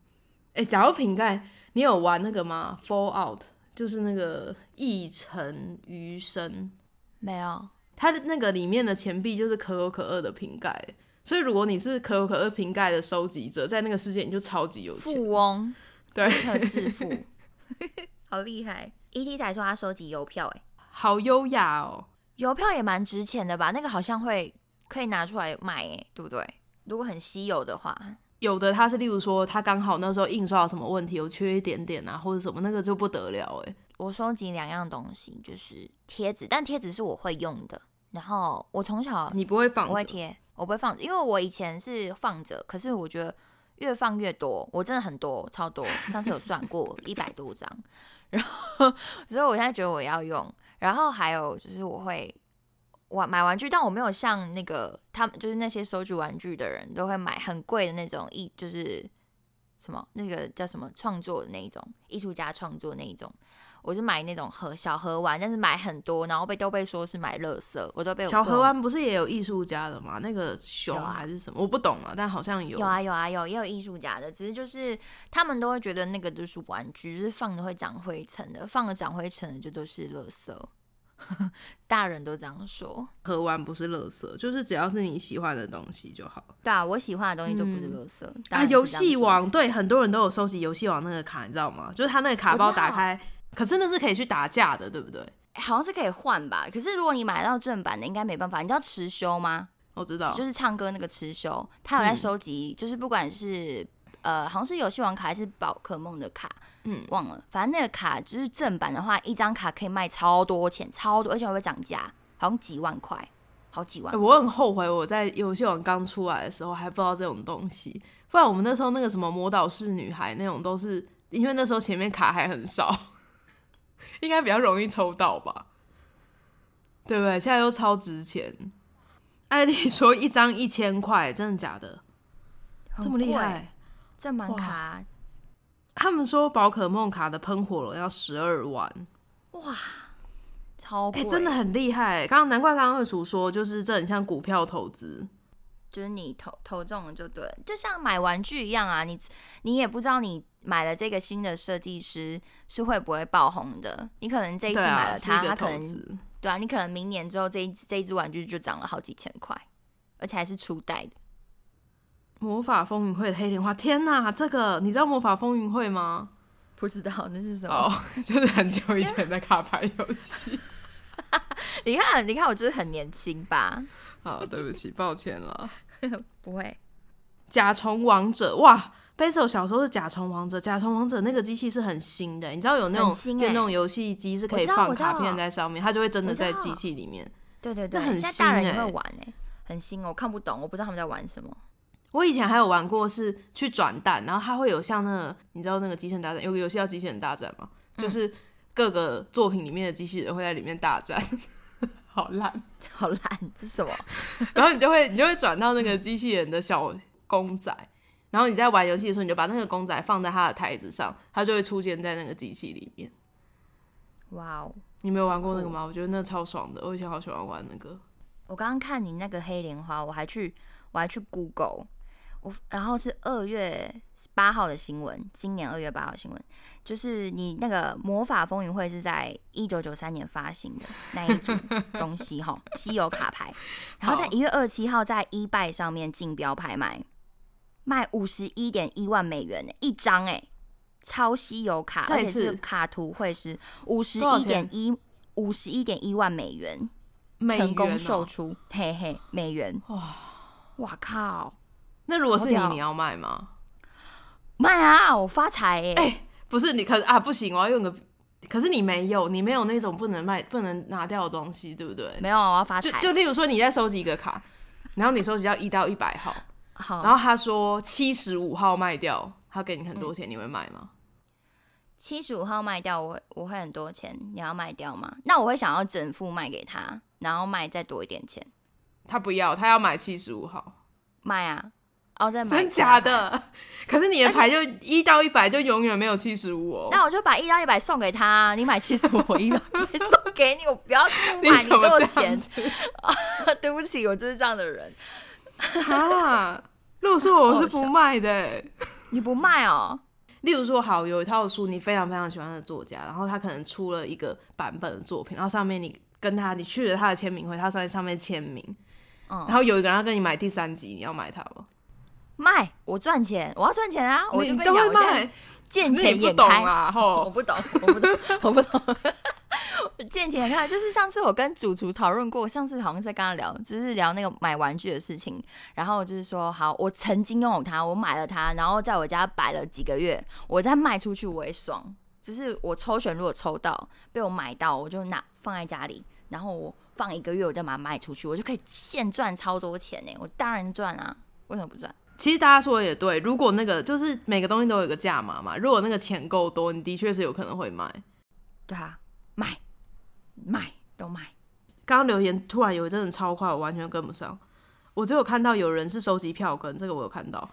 哎、假如瓶盖，你有玩那个吗？Fallout，就是那个一尘余生。没有，它的那个里面的钱币就是可口可乐的瓶盖，所以如果你是可口可乐瓶盖的收集者，在那个世界你就超级有钱。富翁，对，特致富，好厉害！ET 才说他收集邮票、哎，好优雅哦。邮票也蛮值钱的吧？那个好像会可以拿出来卖、哎，对不对？如果很稀有的话，有的它是例如说，它刚好那时候印刷有什么问题，有缺一点点啊，或者什么，那个就不得了哎。我收集两样东西，就是贴纸，但贴纸是我会用的。然后我从小你不会放着？我会贴，我不会放，因为我以前是放着，可是我觉得越放越多，我真的很多，超多。上次有算过 一百多张，然后所以我现在觉得我要用。然后还有就是我会玩买玩具，但我没有像那个他们就是那些收集玩具的人都会买很贵的那种一，就是什么那个叫什么创作的那一种艺术家创作那一种。我是买那种盒小盒玩，但是买很多，然后被都被说是买垃圾，我都被我小被我河湾不是也有艺术家的吗？那个熊还是什么？我不懂啊，但好像有。有啊有啊有，也有艺术家的，只是就是他们都会觉得那个就是玩具，就是放的会长灰尘的，放了长灰尘的就都是垃圾。大人都这样说。喝完不是垃圾，就是只要是你喜欢的东西就好。对啊，我喜欢的东西都不是垃圾。当啊，游戏王对很多人都有收集游戏王那个卡，你知道吗？就是他那个卡包打开，可是那是可以去打架的，对不对？好像是可以换吧，可是如果你买到正版的，应该没办法。你知道持修吗？我知道，就是唱歌那个持修，他有在嗯收集，就是不管是呃，好像是游戏王卡还是宝可梦的卡，嗯，忘了，反正那个卡就是正版的话，一张卡可以卖超多钱，超多，而且还会涨价，好像几万块，好几万欸。我很后悔我在游戏王刚出来的时候还不知道这种东西，不然我们那时候那个什么魔导士女孩那种都是，因为那时候前面卡还很少，应该比较容易抽到吧，对不对？现在又超值钱。艾丽说一张一千块，真的假的？这么厉，害？正版哇卡他们说宝可梦卡的喷火龙要十二万，哇超贵、哎、真的很厉害。刚刚难怪刚刚二叔说，就是这很像股票投资。就是你投投中了就对了，就像买玩具一样啊，你你也不知道你买了这个新的设计师是会不会爆红的，你可能这一次买了它，它可能。对啊，你可能明年之后这一这一只玩具就涨了好几千块，而且还是初代的。魔法风云会的黑莲花，天哪！这个你知道魔法风云会吗？不知道那是什么？哦，就是很久以前的卡牌游戏。你看，你看，我就是很年轻吧？好，对不起，抱歉了。不会，甲虫王者，哇 b a s i l 小时候是甲虫王者，甲虫王者那个机器是很新的，你知道有那种电动游戏机是可以放卡片在上面，它就会真的在机器里面。对对对，那很现在大人也会玩哎、很新哦，我看不懂，我不知道他们在玩什么。我以前还有玩过，是去转蛋，然后它会有像那个，你知道那个机器人大战有个游戏叫机器人大战吗？就是各个作品里面的机器人会在里面大战，好烂。好烂，这是什么？然后你就会你就会转到那个机器人的小公仔，然后你在玩游戏的时候，你就把那个公仔放在它的台子上，它就会出现在那个机器里面。哇哦！你没有玩过那个吗？我觉得那超爽的，我以前好喜欢玩那个。我刚刚看你那个黑莲花，我还去我还去 Google，我然后是二月八号的新闻，今年二月八号的新闻，就是你那个魔法风云会是在一九九三年发行的那一组 东西哈，稀有卡牌，然后在一月二十七号在 eBay 上面竞标拍卖，卖五十一点一万美元呢一张哎，超稀有卡，而且是卡图会是五十一点一五十一点一万美元。成功售出，嘿嘿，美元，哇！哇靠，那如果是你，你要卖吗？卖啊，我发财耶！哎不是你可啊不行，我要用个。可是你没有，你没有那种不能卖、不能拿掉的东西，对不对？没有啊，我要发财。就就例如说你在收集一个卡，然后你收集到一到一百号，好，然后他说七十五号卖掉，他给你很多钱，你会买吗？七十五号卖掉，我会我会很多钱，你要卖掉吗？那我会想要整副卖给他，然后卖再多一点钱，他不要，他要买七十五号，卖啊，哦再买真？假的？可是你的牌就一到一百就永远没有七十五哦。那我就把一到一百送给他，你买七十五，我一到一百送给你，我不要这 么你买，你给我钱。对不起，我就是这样的人。啊，如果说我是不卖的欸、你不卖哦？例如说，好有一套书，你非常非常喜欢的作家，然后他可能出了一个版本的作品，然后上面你跟他，你去了他的签名会，他在上面签名，嗯然后有一个人要跟你买第三集，你要买它吗？卖，我赚钱，我要赚钱啊！我就跟你讲，我现在卖，见那钱眼开。啊，我，不懂，我不懂，我不懂。见钱眼开，就是上次我跟主厨讨论过，上次好像是在跟他聊，就是聊那个买玩具的事情。然后就是说，好，我曾经拥有它，我买了它，然后在我家摆了几个月，我再卖出去我也爽。就是我抽选如果抽到被我买到，我就拿放在家里，然后我放一个月，我再把它卖出去，我就可以现赚超多钱呢。我当然赚啊，为什么不赚？其实大家说的也对，如果那个就是每个东西都有一个价码嘛，如果那个钱够多，你的确是有可能会卖。对啊，卖卖都卖。刚刚留言突然有一阵子超快，我完全跟不上。我只有看到有人是收集票根，这个我有看到。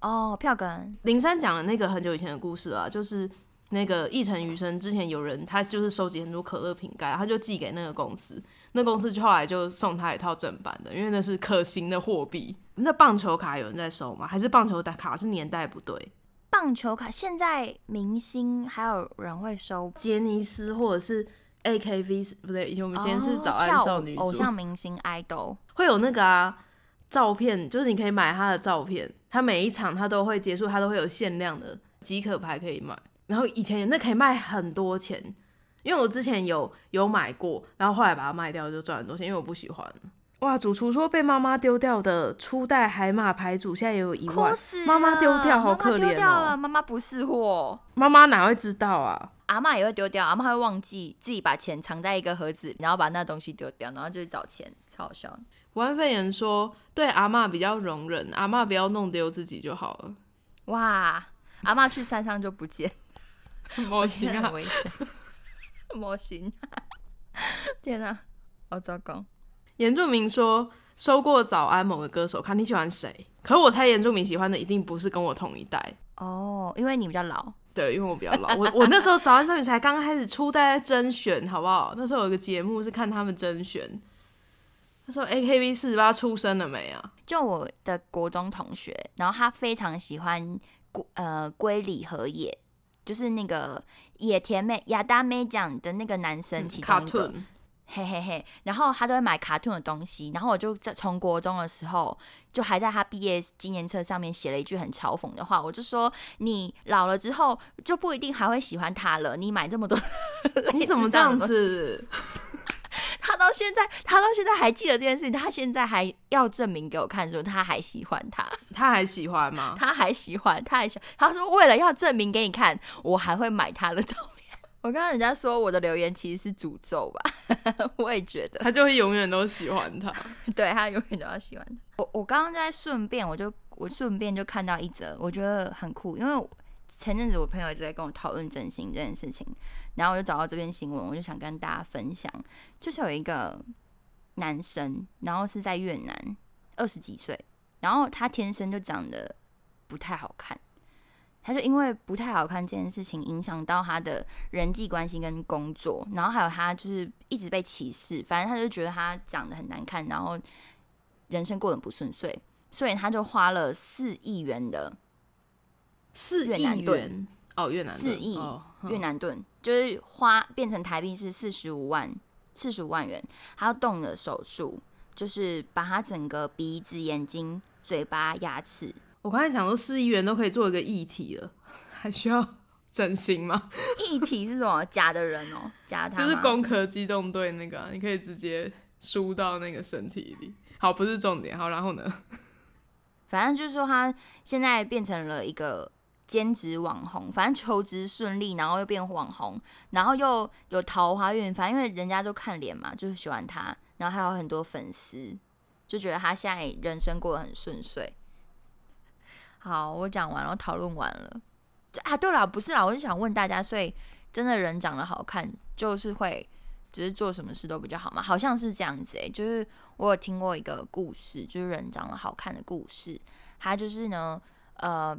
哦，票根林珊讲的那个很久以前的故事啊，就是那个一城余生之前有人他就是收集很多可乐瓶盖，他就寄给那个公司，那公司就后来就送他一套正版的，因为那是可行的货币。那棒球卡有人在收吗？还是棒球卡是年代不对？棒球卡现在明星还有人会收，杰尼斯或者是 AKB 不对，以前我们以前是哦早安少女组，偶像明星 idol 会有那个啊照片，就是你可以买他的照片，他每一场他都会结束，他都会有限量的即可牌可以买。然后以前那可以卖很多钱，因为我之前有有买过，然后后来把它卖掉就赚很多钱，因为我不喜欢。哇，主厨说被妈妈丢掉的初代海马牌组现在也有一万妈妈丢掉好可妈妈丢怜掉了，哦。妈妈不是货，妈妈哪会知道啊？阿妈也会丢掉，阿妈会忘记自己把钱藏在一个盒子，然后把那东西丢掉，然后就去找钱，超好笑的。武汉肺炎说对阿妈比较容忍，阿妈不要弄丢自己就好了。哇，阿妈去山上就不见，模型啊 真的很，危险，模型，天哪、好糟糕。原住民说收过早安某个歌手看你喜欢谁？可我猜原住民喜欢的一定不是跟我同一代。哦，因为你比较老，对，因为我比较老，我 我那时候早安少女才刚开始初代在甄选，好不好？那时候有一个节目是看他们甄选，他说 AKB 四十八出生了没啊？就我的国中同学，然后他非常喜欢龟呃龟梨和也，就是那个野田妹亚达妹讲的那个男生其中卡一个，顿，嘿嘿嘿，然后他都会买卡通的东西，然后我就在从国中的时候，就还在他毕业纪念册上面写了一句很嘲讽的话，我就说你老了之后就不一定还会喜欢他了，你买这么多，你怎么这样？子？他到现在，他到现在还记得这件事情，他现在还要证明给我看，说他还喜欢他。他还喜欢吗？他还喜欢，他还喜欢。他说为了要证明给你看，我还会买他的照片。我刚刚人家说我的留言其实是诅咒吧，我也觉得，他就会永远都喜欢他。对他永远都要喜欢他。我我刚刚在顺便，我就我顺便就看到一则，我觉得很酷，因为前阵子我朋友一直在跟我讨论整形这件事情，然后我就找到这篇新闻，我就想跟大家分享，就是有一个男生，然后是在越南，二十几岁，然后他天生就长得不太好看，他就因为不太好看这件事情影响到他的人际关系跟工作，然后还有他就是一直被歧视，反正他就觉得他长得很难看，然后人生过得不顺遂，所以他就花了四亿元的四亿越南盾元哦，越南盾四亿哦越南盾，就是花变成台币是四十五万，四十五万元，他要动了手术，就是把他整个鼻子、眼睛、嘴巴、牙齿，我刚才想说四亿元都可以做一个议题了，还需要整形吗？一体是什么？假的人哦，假他就是攻壳机动队那个啊、你可以直接输到那个身体里。好，不是重点。好，然后呢？反正就是说他现在变成了一个兼职网红，反正求职顺利，然后又变网红，然后又有桃花运，反正因为人家都看脸嘛，就是喜欢他，然后还有很多粉丝，就觉得他现在人生过得很顺遂。好，我讲完了，讨论完了。啊，对了，不是啦，我就想问大家，所以真的人长得好看，就是会，就是做什么事都比较好吗？好像是这样子诶、就是我有听过一个故事，就是人长得好看的故事。他就是呢，呃，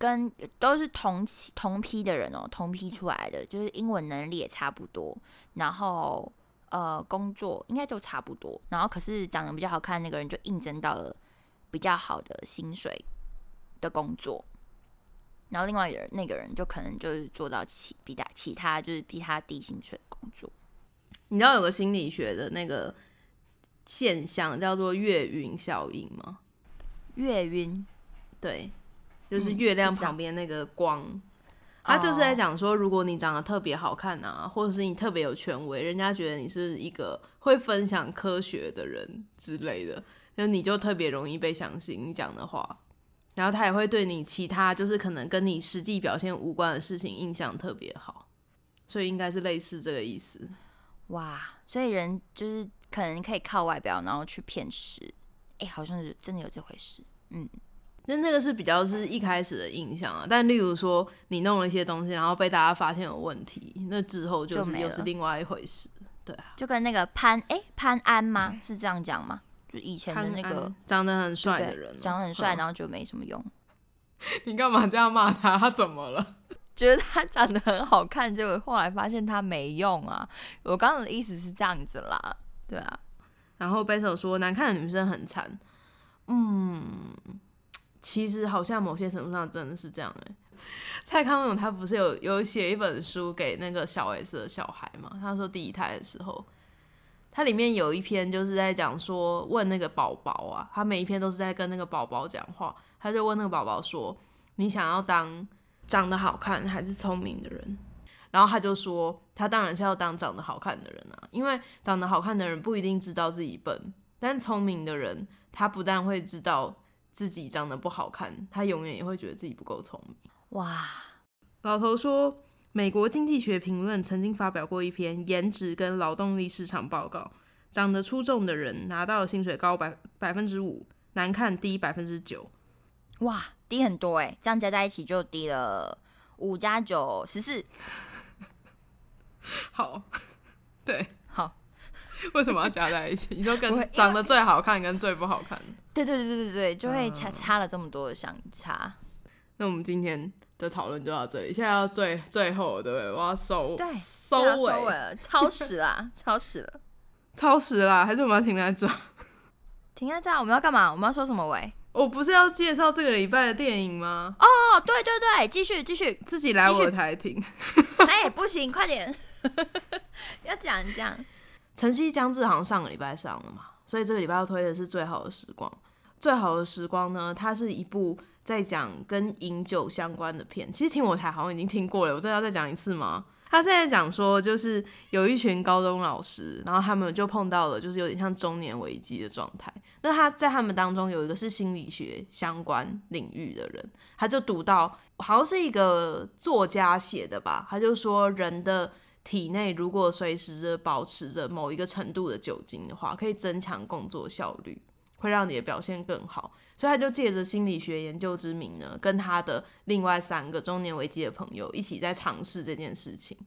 跟都是同期同批的人哦，同批出来的，就是英文能力也差不多，然后呃，工作应该都差不多，然后可是长得比较好看那个人就应征到了比较好的薪水的工作，然后另外一个人那个人就可能就是做到其比他其他就是比他低薪水的工作。你知道有个心理学的那个现象叫做月晕效应吗？月晕，对，就是嗯月亮旁边那个光。他就是在讲说，如果你长得特别好看啊，或者是你特别有权威，人家觉得你是一个会分享科学的人之类的，那你就特别容易被相信你讲的话。然后他也会对你其他就是可能跟你实际表现无关的事情印象特别好，所以应该是类似这个意思。哇，所以人就是可能可以靠外表然后去骗食，哎、好像是真的有这回事。嗯，那那个是比较是一开始的印象啊，但例如说你弄了一些东西，然后被大家发现有问题，那之后就就是又是另外一回事。对啊，就跟那个潘哎、潘安吗？是这样讲吗？就以前的潘那个长得很帅的人，长得很帅，嗯然后就没什么用。你干嘛这样骂他？他怎么了？觉得他长得很好看，结果后来发现他没用啊。我刚刚的意思是这样子啦，对啊，然后贝手说难看的女生很惨，嗯，其实好像某些程度上真的是这样哎、蔡康永他不是有有写一本书给那个小 S 的小孩嘛？他说第一胎的时候，他里面有一篇就是在讲说问那个宝宝啊，他每一篇都是在跟那个宝宝讲话，他就问那个宝宝说：“你想要当长得好看还是聪明的人？”然后他就说，他当然是要当长得好看的人啊，因为长得好看的人不一定知道自己笨，但聪明的人他不但会知道自己长得不好看，他永远也会觉得自己不够聪明。哇，老头说，美国经济学评论曾经发表过一篇颜值跟劳动力市场报告，长得出众的人拿到的薪水高百百分之五，难看低百分之九。哇，低很多哎、这样加在一起就低了五加九十四。好，对，好，为什么要加在一起？你说跟长得最好看跟最不好看？对对对对对对，就会嗯差差了这么多的相差。那我们今天的讨论就到这里，现在要最最后了，对不对？我要收对，收尾，收尾了，超时啦，超时了。超时啦，还是我们要停在这？停在这，我们要干嘛？我们要说什么尾？我不是要介绍这个礼拜的电影吗？哦，对对对，继续继续。自己来我的台听。哎、不行，快点，要讲讲。晨曦将至好像上个礼拜上了嘛，所以这个礼拜要推的是《最好的时光》。《最好的时光》呢，它是一部在讲跟饮酒相关的片。其实听我台好像已经听过了，我真的要再讲一次吗？他现在讲说，就是有一群高中老师，然后他们就碰到了，就是有点像中年危机的状态。那他在他们当中有一个是心理学相关领域的人，他就读到好像是一个作家写的吧，他就说人的体内如果随时的保持着某一个程度的酒精的话，可以增强工作效率，会让你的表现更好。所以他就借着心理学研究之名呢，跟他的另外三个中年危机的朋友一起在尝试这件事情。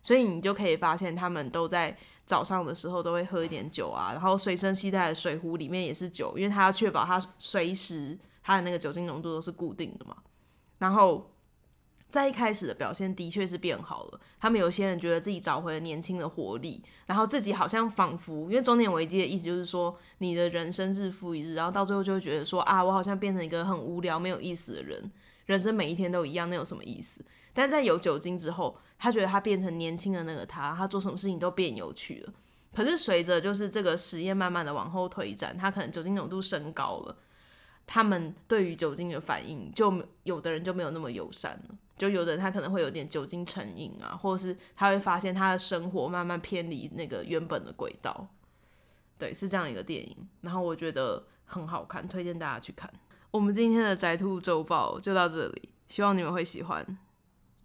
所以你就可以发现，他们都在早上的时候都会喝一点酒啊，然后随身携带的水壶里面也是酒，因为他要确保他随时他的那个酒精浓度都是固定的嘛。然后在一开始的表现的确是变好了，他们有些人觉得自己找回了年轻的活力，然后自己好像仿佛，因为中年危机的意思就是说，你的人生日复一日，然后到最后就会觉得说啊，我好像变成一个很无聊、没有意思的人，人生每一天都一样，那有什么意思？但在有酒精之后，他觉得他变成年轻的那个他，他做什么事情都变有趣了。可是随着就是这个实验慢慢的往后推展，他可能酒精浓度升高了，他们对于酒精的反应就有的人就没有那么友善了。就有的人他可能会有点酒精成瘾啊，或者是他会发现他的生活慢慢偏离那个原本的轨道。对，是这样一个电影，然后我觉得很好看，推荐大家去看。我们今天的宅兔周报就到这里，希望你们会喜欢。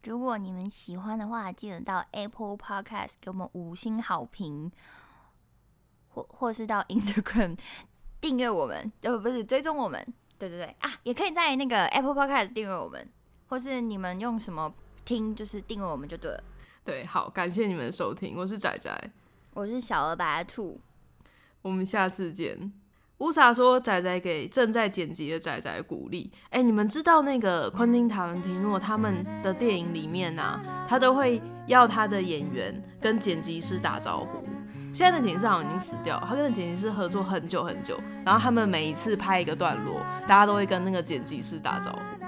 如果你们喜欢的话，记得到 Apple Podcast 给我们五星好评，或或是到 Instagram 订阅我们，呃，不是追踪我们，对对对啊，也可以在那个 Apple Podcast 订阅我们，或是你们用什么听，就是订阅我们就对了。对，好，感谢你们的收听，我是仔仔，我是小鹅白兔，我们下次见。乌萨说：“仔仔给正在剪辑的仔仔鼓励。哎，你们知道那个昆汀塔伦提诺他们的电影里面啊，他都会要他的演员跟剪辑师打招呼。现在的剪辑师好像已经死掉，他跟剪辑师合作很久很久，然后他们每一次拍一个段落，大家都会跟那个剪辑师打招呼，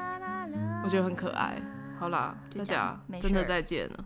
我觉得很可爱。好啦，大家真的再见了。”